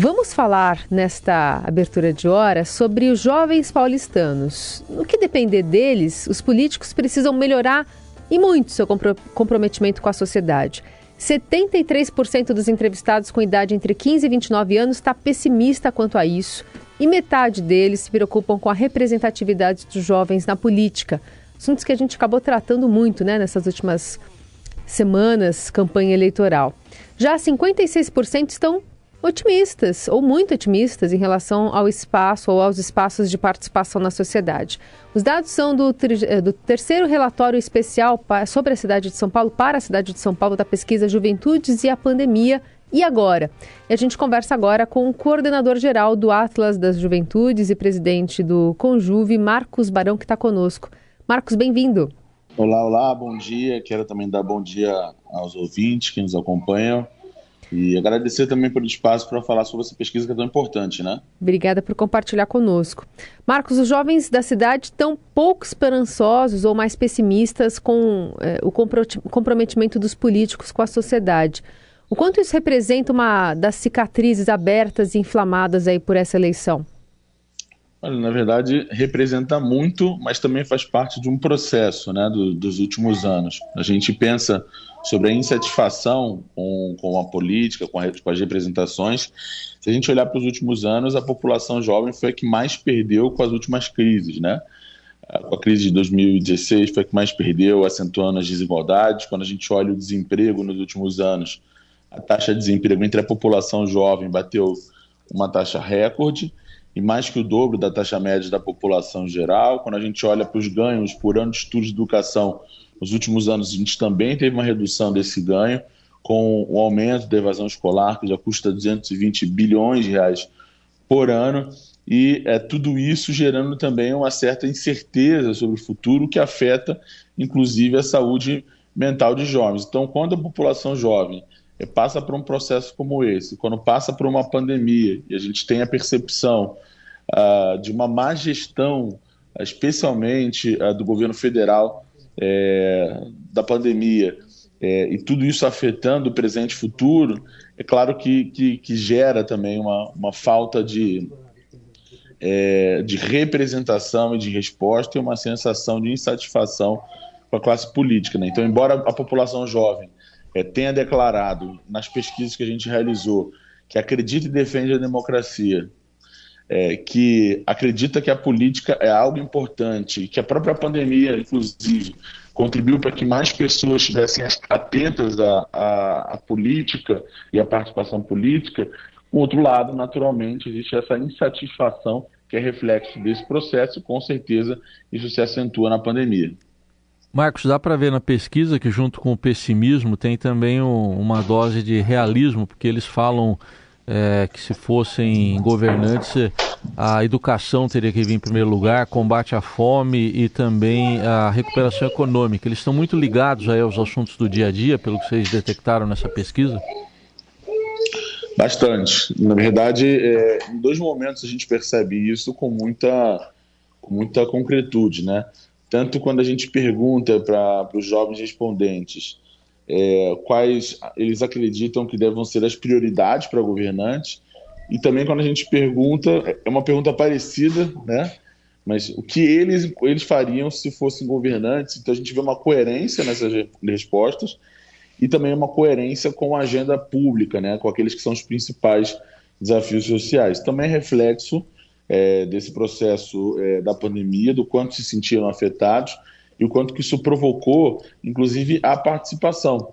Vamos falar nesta abertura de hora sobre os jovens paulistanos. No que depender deles, os políticos precisam melhorar e muito seu comprometimento com a sociedade. 73% dos entrevistados com idade entre 15 e 29 anos está pessimista quanto a isso, e metade deles se preocupam com a representatividade dos jovens na política. Assuntos que a gente acabou tratando muito né, nessas últimas semanas, campanha eleitoral. Já 56% estão otimistas ou muito otimistas em relação ao espaço ou aos espaços de participação na sociedade. Os dados são do, eh, do, terceiro relatório especial sobre a cidade de São Paulo para a cidade de São Paulo da pesquisa Juventudes e a Pandemia e agora. E a gente conversa agora com o coordenador geral do Atlas das Juventudes e presidente do Conjuve, Marcos Barão, que está conosco. Marcos, bem-vindo. Olá, olá, bom dia. Quero também dar bom dia aos ouvintes que nos acompanham. E agradecer também pelo espaço para falar sobre essa pesquisa que é tão importante, né? Obrigada por compartilhar conosco. Marcos, os jovens da cidade estão pouco esperançosos ou mais pessimistas com é, o comprometimento dos políticos com a sociedade. O quanto isso representa uma das cicatrizes abertas e inflamadas aí por essa eleição? Olha, na verdade, representa muito, mas também faz parte de um processo né, do, dos últimos anos. A gente pensa sobre a insatisfação com, com a política, com, a, com as representações. Se a gente olhar para os últimos anos, a população jovem foi a que mais perdeu com as últimas crises, né? Com a crise de 2016 foi a que mais perdeu, acentuando as desigualdades. Quando a gente olha o desemprego nos últimos anos, a taxa de desemprego entre a população jovem bateu uma taxa recorde e mais que o dobro da taxa média da população geral. Quando a gente olha para os ganhos por ano de estudos de educação, nos últimos anos a gente também teve uma redução desse ganho, com o aumento da evasão escolar, que já custa 220 bilhões de reais por ano, e é, tudo isso gerando também uma certa incerteza sobre o futuro, que afeta, inclusive, a saúde mental de jovens. Então, quando a população jovem passa por um processo como esse, quando passa por uma pandemia e a gente tem a percepção uh, de uma má gestão, especialmente uh, do governo federal, é, da pandemia, é, e tudo isso afetando o presente e futuro, é claro que, que, que gera também uma, uma falta de, é, de representação e de resposta e uma sensação de insatisfação com a classe política. Né? Então, embora a população jovem é, tenha declarado nas pesquisas que a gente realizou que acredita e defende a democracia, é, que acredita que a política é algo importante, que a própria pandemia, inclusive, contribuiu para que mais pessoas estivessem atentas à, à, à política e à participação política. Por outro lado, naturalmente, existe essa insatisfação que é reflexo desse processo, e com certeza isso se acentua na pandemia. Marcos, dá para ver na pesquisa que, junto com o pessimismo, tem também um, uma dose de realismo, porque eles falam é, que, se fossem governantes, a educação teria que vir em primeiro lugar, combate à fome e também a recuperação econômica. Eles estão muito ligados aí aos assuntos do dia a dia, pelo que vocês detectaram nessa pesquisa? Bastante. Na verdade, é, em dois momentos a gente percebe isso com muita, com muita concretude, né? tanto quando a gente pergunta para os jovens respondentes é, quais eles acreditam que devem ser as prioridades para governantes, e também quando a gente pergunta, é uma pergunta parecida, né? Mas o que eles, eles fariam se fossem governantes? Então a gente vê uma coerência nessas respostas e também uma coerência com a agenda pública, né? Com aqueles que são os principais desafios sociais. Também é reflexo é, desse processo é, da pandemia, do quanto se sentiram afetados e o quanto que isso provocou, inclusive, a participação.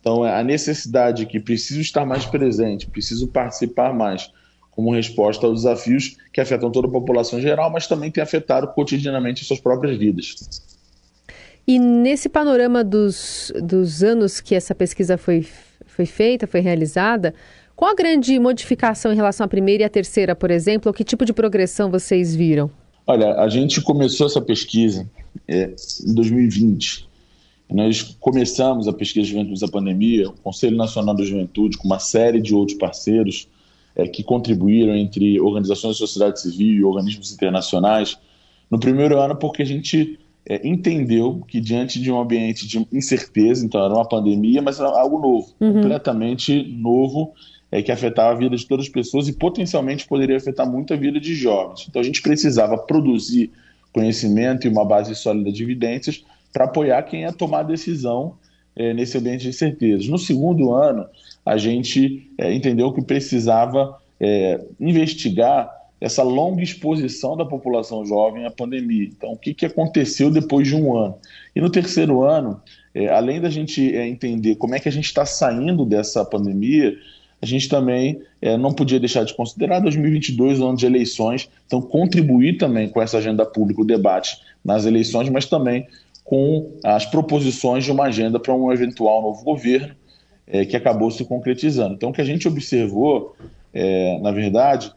Então, a necessidade que preciso estar mais presente, preciso participar mais, como resposta aos desafios que afetam toda a população geral, mas também tem afetado cotidianamente suas próprias vidas. E nesse panorama dos, dos anos que essa pesquisa foi, foi feita, foi realizada, qual a grande modificação em relação à primeira e à terceira, por exemplo? Ou que tipo de progressão vocês viram? Olha, a gente começou essa pesquisa é, em 2020. Nós começamos a pesquisa de juventude da pandemia, o Conselho Nacional da Juventude, com uma série de outros parceiros é, que contribuíram entre organizações da sociedade civil e organismos internacionais. No primeiro ano, porque a gente é, entendeu que diante de um ambiente de incerteza, então era uma pandemia, mas era algo novo, uhum. completamente novo é, que afetava a vida de todas as pessoas e potencialmente poderia afetar muito a vida de jovens. Então a gente precisava produzir conhecimento e uma base sólida de evidências para apoiar quem ia tomar a decisão é, nesse ambiente de incertezas. No segundo ano, a gente é, entendeu que precisava é, investigar essa longa exposição da população jovem à pandemia. Então, o que, que aconteceu depois de um ano? E no terceiro ano, é, além da gente é, entender como é que a gente está saindo dessa pandemia, a gente também é, não podia deixar de considerar 2022, o ano de eleições, então contribuir também com essa agenda pública, o debate nas eleições, mas também com as proposições de uma agenda para um eventual novo governo, é, que acabou se concretizando. Então, o que a gente observou, é, na verdade,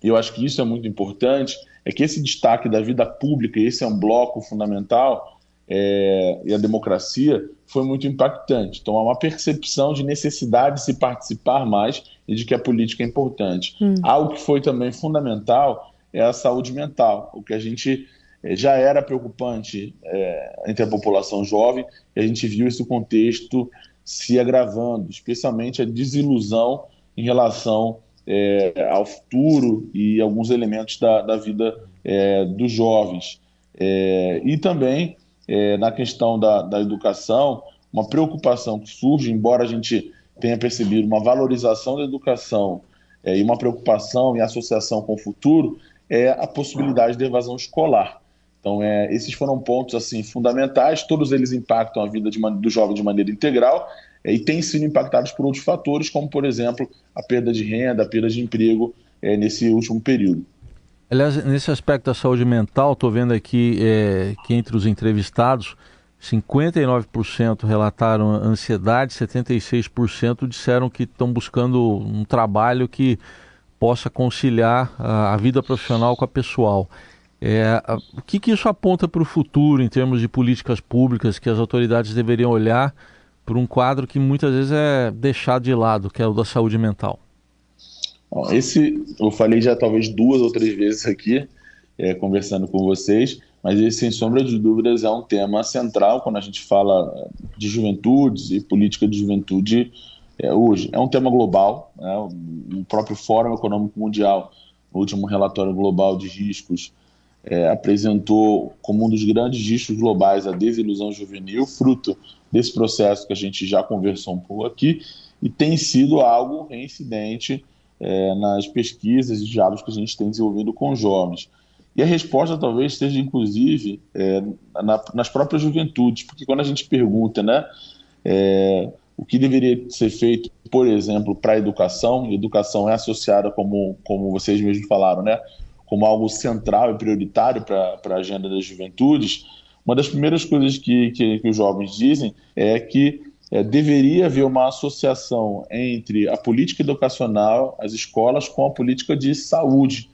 e eu acho que isso é muito importante, é que esse destaque da vida pública, esse é um bloco fundamental, é, e a democracia, foi muito impactante. Então, há uma percepção de necessidade de se participar mais e de que a política é importante. Hum. Algo que foi também fundamental é a saúde mental, o que a gente é, já era preocupante é, entre a população jovem, e a gente viu esse contexto se agravando, especialmente a desilusão em relação é, ao futuro e alguns elementos da, da vida é, dos jovens. É, e também é, na questão da, da educação, uma preocupação que surge, embora a gente tenha percebido uma valorização da educação é, e uma preocupação em associação com o futuro, é a possibilidade de evasão escolar. Então, é, esses foram pontos assim fundamentais, todos eles impactam a vida de, do jovem de maneira integral é, e têm sido impactados por outros fatores, como, por exemplo, a perda de renda, a perda de emprego é, nesse último período. Aliás, nesse aspecto da saúde mental, estou vendo aqui é, que entre os entrevistados, 59% relataram ansiedade, 76% disseram que estão buscando um trabalho que possa conciliar a, a vida profissional com a pessoal. É, o que, que isso aponta para o futuro em termos de políticas públicas que as autoridades deveriam olhar para um quadro que muitas vezes é deixado de lado, que é o da saúde mental? Esse eu falei já talvez duas ou três vezes aqui, é, conversando com vocês, mas esse, sem sombra de dúvidas, é um tema central quando a gente fala de juventudes e política de juventude é, hoje. É um tema global, né? o próprio Fórum Econômico Mundial, no último relatório global de riscos, é, apresentou como um dos grandes riscos globais a desilusão juvenil, fruto desse processo que a gente já conversou um pouco aqui, e tem sido algo reincidente é, nas pesquisas e diálogos que a gente tem desenvolvido com jovens. E a resposta talvez esteja, inclusive, é, na, nas próprias juventudes, porque quando a gente pergunta né, é, o que deveria ser feito, por exemplo, para a educação, e educação é associada, como, como vocês mesmos falaram, né, como algo central e prioritário para a agenda das juventudes, uma das primeiras coisas que, que, que os jovens dizem é que é, deveria haver uma associação entre a política educacional, as escolas, com a política de saúde.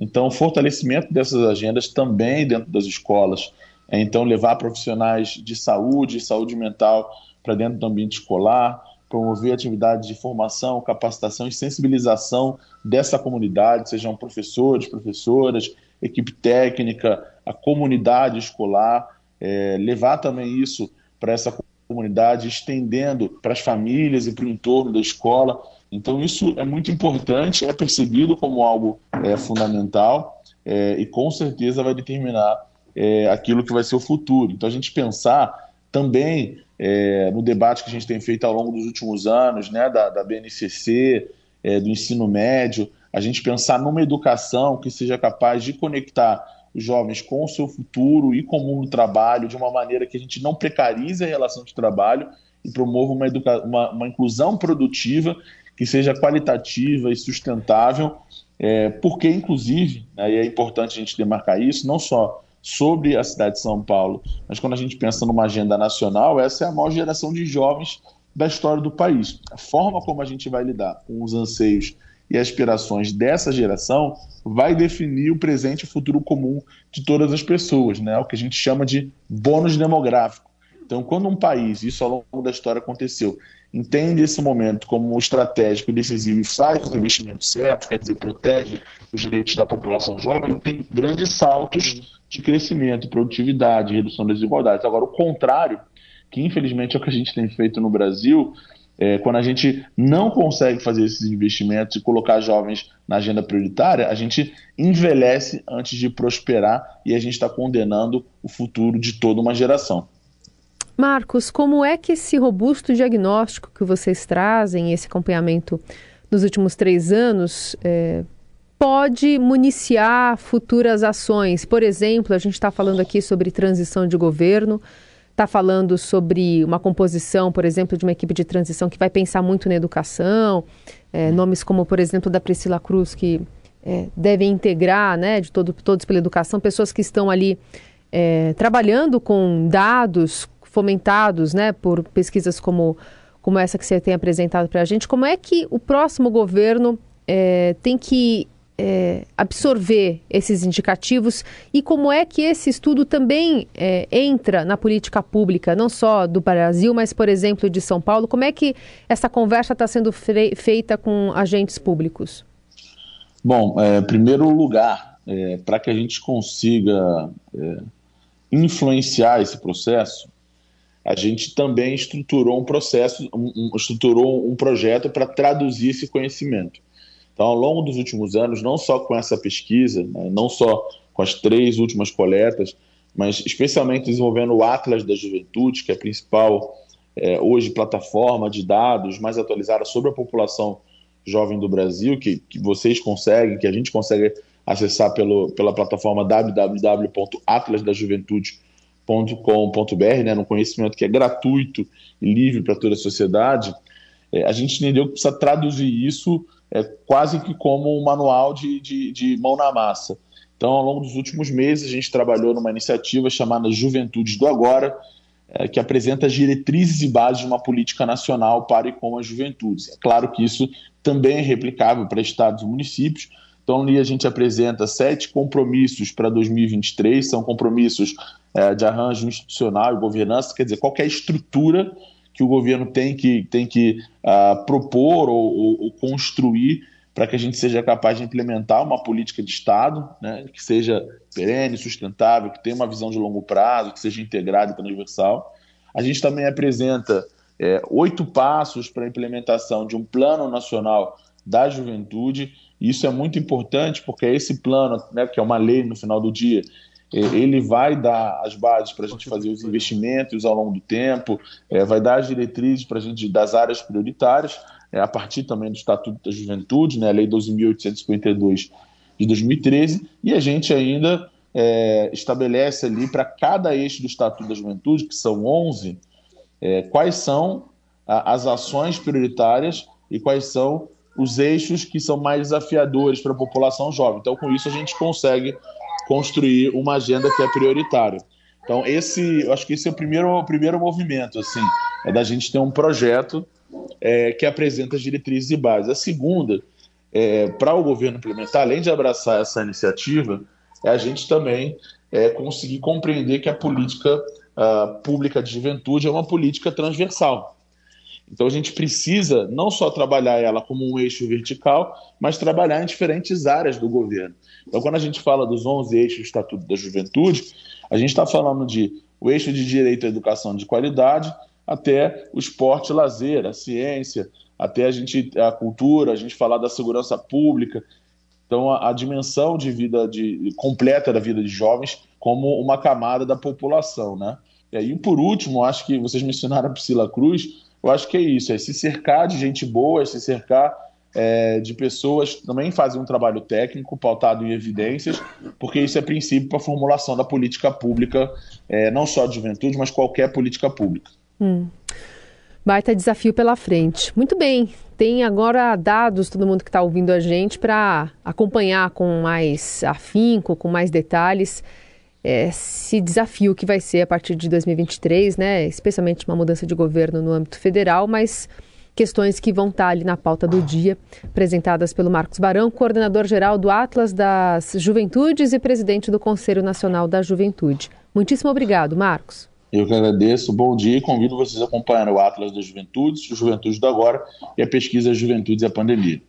Então, o fortalecimento dessas agendas também dentro das escolas. É, então, levar profissionais de saúde, saúde mental para dentro do ambiente escolar, promover atividades de formação, capacitação e sensibilização dessa comunidade, sejam professores, professoras, equipe técnica, a comunidade escolar, é, levar também isso para essa comunidade, estendendo para as famílias e para o entorno da escola. Então, isso é muito importante, é percebido como algo é, fundamental é, e com certeza vai determinar é, aquilo que vai ser o futuro. Então, a gente pensar também é, no debate que a gente tem feito ao longo dos últimos anos, né, da, da BNCC, é, do ensino médio, a gente pensar numa educação que seja capaz de conectar jovens com o seu futuro e com o mundo do trabalho de uma maneira que a gente não precarize a relação de trabalho e promova uma, uma, uma inclusão produtiva que seja qualitativa e sustentável, é, porque, inclusive, né, e é importante a gente demarcar isso, não só sobre a cidade de São Paulo, mas quando a gente pensa numa agenda nacional, essa é a maior geração de jovens da história do país. A forma como a gente vai lidar com os anseios e aspirações dessa geração vai definir o presente e o futuro comum de todas as pessoas, né? o que a gente chama de bônus demográfico. Então, quando um país, isso ao longo da história aconteceu, entende esse momento como estratégico e decisivo e faz os investimentos certos, quer dizer, protege os direitos da população jovem, tem grandes saltos de crescimento, produtividade, redução das desigualdades. Agora, o contrário, que infelizmente é o que a gente tem feito no Brasil, é, quando a gente não consegue fazer esses investimentos e colocar jovens na agenda prioritária, a gente envelhece antes de prosperar e a gente está condenando o futuro de toda uma geração. Marcos, como é que esse robusto diagnóstico que vocês trazem, esse acompanhamento nos últimos três anos, é, pode municiar futuras ações? Por exemplo, a gente está falando aqui sobre transição de governo está falando sobre uma composição, por exemplo, de uma equipe de transição que vai pensar muito na educação, é, nomes como, por exemplo, da Priscila Cruz, que é, devem integrar, né, de todo, todos pela educação, pessoas que estão ali é, trabalhando com dados fomentados, né, por pesquisas como, como essa que você tem apresentado para a gente. Como é que o próximo governo é, tem que é, absorver esses indicativos e como é que esse estudo também é, entra na política pública, não só do Brasil, mas, por exemplo, de São Paulo? Como é que essa conversa está sendo feita com agentes públicos? Bom, é, primeiro lugar, é, para que a gente consiga é, influenciar esse processo, a gente também estruturou um processo, um, um, estruturou um projeto para traduzir esse conhecimento. Então, ao longo dos últimos anos, não só com essa pesquisa, né, não só com as três últimas coletas, mas especialmente desenvolvendo o Atlas da Juventude, que é a principal, é, hoje, plataforma de dados mais atualizada sobre a população jovem do Brasil, que, que vocês conseguem, que a gente consegue acessar pelo, pela plataforma www.atlasdajuventude.com.br, né, no conhecimento que é gratuito e livre para toda a sociedade, é, a gente entendeu que precisa traduzir isso é, quase que como um manual de, de, de mão na massa. Então, ao longo dos últimos meses, a gente trabalhou numa iniciativa chamada Juventudes do Agora, é, que apresenta as diretrizes e bases de uma política nacional para e com as juventudes. É claro que isso também é replicável para estados e municípios. Então, ali a gente apresenta sete compromissos para 2023, são compromissos é, de arranjo institucional e governança, quer dizer, qualquer estrutura que o governo tem que, tem que uh, propor ou, ou, ou construir para que a gente seja capaz de implementar uma política de Estado né, que seja perene, sustentável, que tenha uma visão de longo prazo, que seja integrada e transversal. A gente também apresenta é, oito passos para a implementação de um plano nacional da juventude. Isso é muito importante porque esse plano, né, que é uma lei no final do dia, é, ele vai dar as bases para a gente fazer os investimentos ao longo do tempo, é, vai dar as diretrizes para a gente das áreas prioritárias, é, a partir também do Estatuto da Juventude, né, a Lei 12.852 de 2013, e a gente ainda é, estabelece ali para cada eixo do Estatuto da Juventude, que são 11, é, quais são a, as ações prioritárias e quais são os eixos que são mais desafiadores para a população jovem. Então, com isso, a gente consegue construir uma agenda que é prioritária. Então, esse, eu acho que esse é o primeiro, o primeiro movimento, assim, é da gente ter um projeto é, que apresenta as diretrizes e bases. A segunda, é, para o governo implementar, além de abraçar essa iniciativa, é a gente também é, conseguir compreender que a política uh, pública de juventude é uma política transversal. Então a gente precisa não só trabalhar ela como um eixo vertical, mas trabalhar em diferentes áreas do governo. Então quando a gente fala dos 11 eixos do Estatuto da Juventude, a gente está falando de o eixo de direito à educação de qualidade, até o esporte lazer, a ciência, até a gente a cultura, a gente falar da segurança pública. Então a, a dimensão de vida de, completa da vida de jovens como uma camada da população, né? E aí, por último, acho que vocês mencionaram a Priscila Cruz, eu acho que é isso, é se cercar de gente boa, é se cercar é, de pessoas que também fazem um trabalho técnico pautado em evidências, porque isso é princípio para a formulação da política pública, é, não só de juventude, mas qualquer política pública. Hum. Baita desafio pela frente. Muito bem, tem agora dados, todo mundo que está ouvindo a gente, para acompanhar com mais afinco, com mais detalhes esse desafio que vai ser a partir de 2023, né? Especialmente uma mudança de governo no âmbito federal, mas questões que vão estar ali na pauta do dia, apresentadas pelo Marcos Barão, coordenador geral do Atlas das Juventudes e presidente do Conselho Nacional da Juventude. Muitíssimo obrigado, Marcos. Eu que agradeço, bom dia e convido vocês a acompanhar o Atlas das Juventudes, o Juventude do Agora e a pesquisa Juventudes e a Pandemia.